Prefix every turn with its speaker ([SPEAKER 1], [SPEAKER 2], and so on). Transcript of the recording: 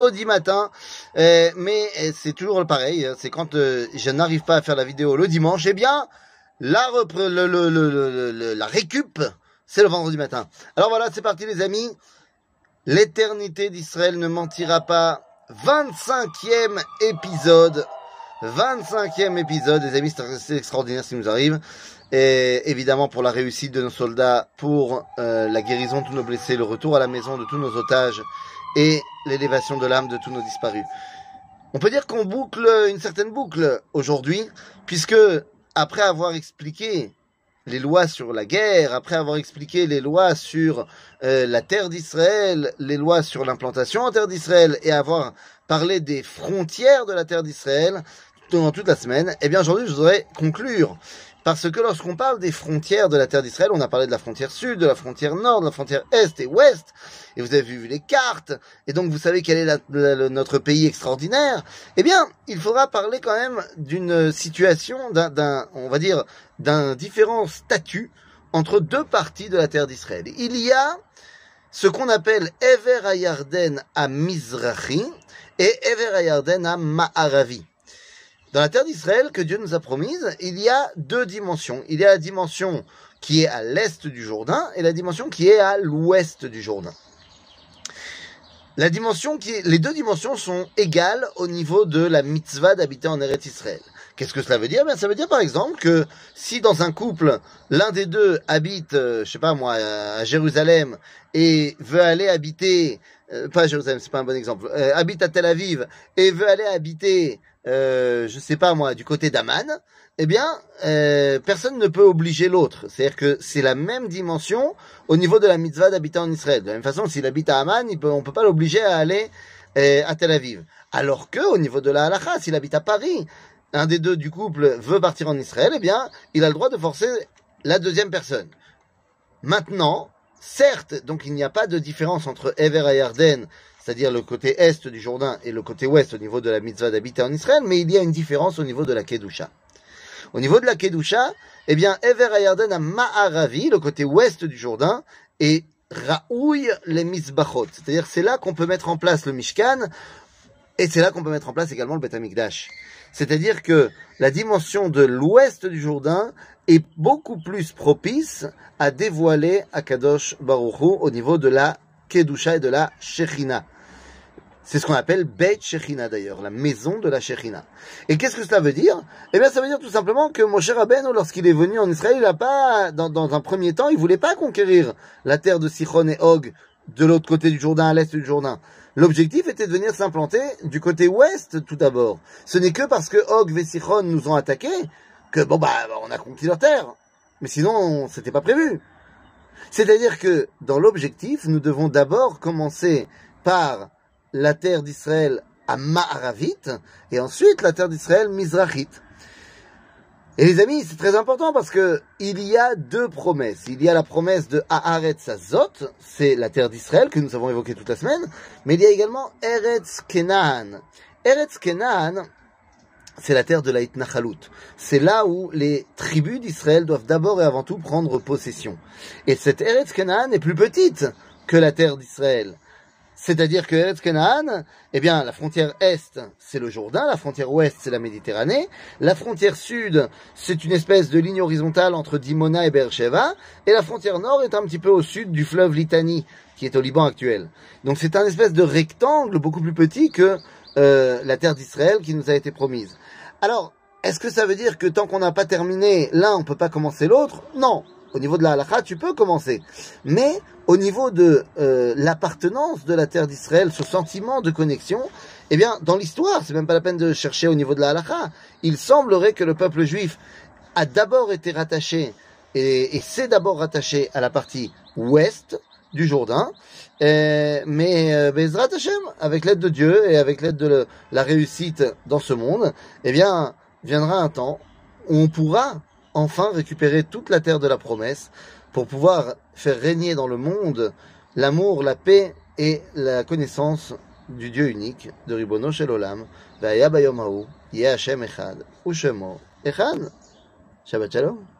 [SPEAKER 1] vendredi matin, euh, mais euh, c'est toujours pareil, hein, c'est quand euh, je n'arrive pas à faire la vidéo le dimanche, eh bien, la, le, le, le, le- le- la récup, c'est le vendredi matin. Alors voilà, c'est parti les amis, l'éternité d'Israël ne mentira pas, 25e épisode, 25e épisode, les amis, c'est extraordinaire ce qui nous arrive. Et évidemment pour la réussite de nos soldats, pour euh, la guérison de tous nos blessés, le retour à la maison de tous nos otages et l'élévation de l'âme de tous nos disparus. On peut dire qu'on boucle une certaine boucle aujourd'hui, puisque après avoir expliqué les lois sur la guerre, après avoir expliqué les lois sur euh, la terre d'Israël, les lois sur l'implantation en terre d'Israël, et avoir parlé des frontières de la terre d'Israël pendant toute la semaine, eh bien aujourd'hui je voudrais conclure parce que lorsqu'on parle des frontières de la terre d'Israël, on a parlé de la frontière sud, de la frontière nord, de la frontière est et ouest, et vous avez vu les cartes, et donc vous savez quel est notre pays extraordinaire. Eh bien, il faudra parler quand même d'une situation, d'un, d'un- on va dire, d'un différent statut entre deux parties de la terre d'Israël. Il y a ce qu'on appelle Ever Ayarden à Mizrahi et Ever Ayarden à Ma'aravi. Dans la terre d'Israël que Dieu nous a promise, il y a deux dimensions. Il y a la dimension qui est à l'est du Jourdain et la dimension qui est à l'ouest du Jourdain. La dimension qui les deux dimensions sont égales au niveau de la mitzvah d'habiter en Eretz Israël. Qu'est-ce que cela veut dire? Bien, ça veut dire par exemple que si dans un couple, l'un des deux habite, euh, je sais pas moi, à Jérusalem et veut aller habiter, euh, pas Jérusalem, c'est pas un bon exemple, euh, habite à Tel Aviv et veut aller habiter, euh, je sais pas moi, du côté d'Aman, eh bien, euh, personne ne peut obliger l'autre. C'est-à-dire que c'est la même dimension au niveau de la mitzvah d'habiter en Israël. De la même façon, s'il habite à Amman, il peut, on peut pas l'obliger à aller euh, à Tel Aviv. Alors que, au niveau de la halakha, s'il habite à Paris, un des deux du couple veut partir en Israël, eh bien, il a le droit de forcer la deuxième personne. Maintenant, certes, donc il n'y a pas de différence entre Ever et Yarden, c'est-à-dire le côté est du Jourdain et le côté ouest au niveau de la mitzvah d'habiter en Israël, mais il y a une différence au niveau de la Kedusha. Au niveau de la Kedusha, eh bien, Ever et Yarden à Ma'aravi, le côté ouest du Jourdain, et Raouille les Mizbachot. C'est-à-dire, c'est là qu'on peut mettre en place le Mishkan, et c'est là qu'on peut mettre en place également le Beth Amikdash. C'est-à-dire que la dimension de l'ouest du Jourdain est beaucoup plus propice à dévoiler Akadosh Baruch Hu au niveau de la Kedusha et de la Shechina. C'est ce qu'on appelle Beit Shechina d'ailleurs, la maison de la Shechina. Et qu'est-ce que cela veut dire? Eh bien, ça veut dire tout simplement que Moshe Rabbeinu, lorsqu'il est venu en Israël, il a pas, dans, un premier temps, il voulait pas conquérir la terre de Sichon et Og de l'autre côté du Jourdain, à l'est du Jourdain. L'objectif était de venir s'implanter du côté ouest tout d'abord. Ce n'est que parce que Og et Sichon nous ont attaqués que bon bah on a conquis leur terre. Mais sinon, c'était pas prévu. C'est-à-dire que dans l'objectif, nous devons d'abord commencer par la terre d'Israël à Ma'aravit et ensuite la terre d'Israël Mizrachit. Et les amis, c'est très important parce que il y a deux promesses. Il y a la promesse de Haaretz Azot, c'est la terre d'Israël que nous avons évoquée toute la semaine, mais il y a également Eretz Kenaan. Eretz Kenaan, c'est la terre de la Itnachalut. C'est là où les tribus d'Israël doivent d'abord et avant tout prendre possession. Et cette Eretz Kenaan est plus petite que la terre d'Israël. C'est-à-dire que Eretz eh bien, la frontière est, c'est le Jourdain, la frontière ouest, c'est la Méditerranée, la frontière sud, c'est une espèce de ligne horizontale entre Dimona et Beersheba, et la frontière nord est un petit peu au sud du fleuve Litani, qui est au Liban actuel. Donc c'est un espèce de rectangle beaucoup plus petit que euh, la terre d'Israël qui nous a été promise. Alors, est-ce que ça veut dire que tant qu'on n'a pas terminé l'un, on peut pas commencer l'autre? Non. Au niveau de la halakha, tu peux commencer. Mais au niveau de euh, l'appartenance de la terre d'Israël, ce sentiment de connexion, eh bien, dans l'histoire, c'est même pas la peine de chercher au niveau de la halakha. Il semblerait que le peuple juif a d'abord été rattaché, et, et s'est d'abord rattaché à la partie ouest du Jourdain, mais euh, Bezrat avec l'aide de Dieu et avec l'aide de la réussite dans ce monde, eh bien, viendra un temps où on pourra enfin récupérer toute la terre de la promesse pour pouvoir faire régner dans le monde l'amour, la paix et la connaissance du Dieu unique, de Ribono Shel Olam, Vaya Bayom Echad, Ushemo Echad. Shabbat Shalom.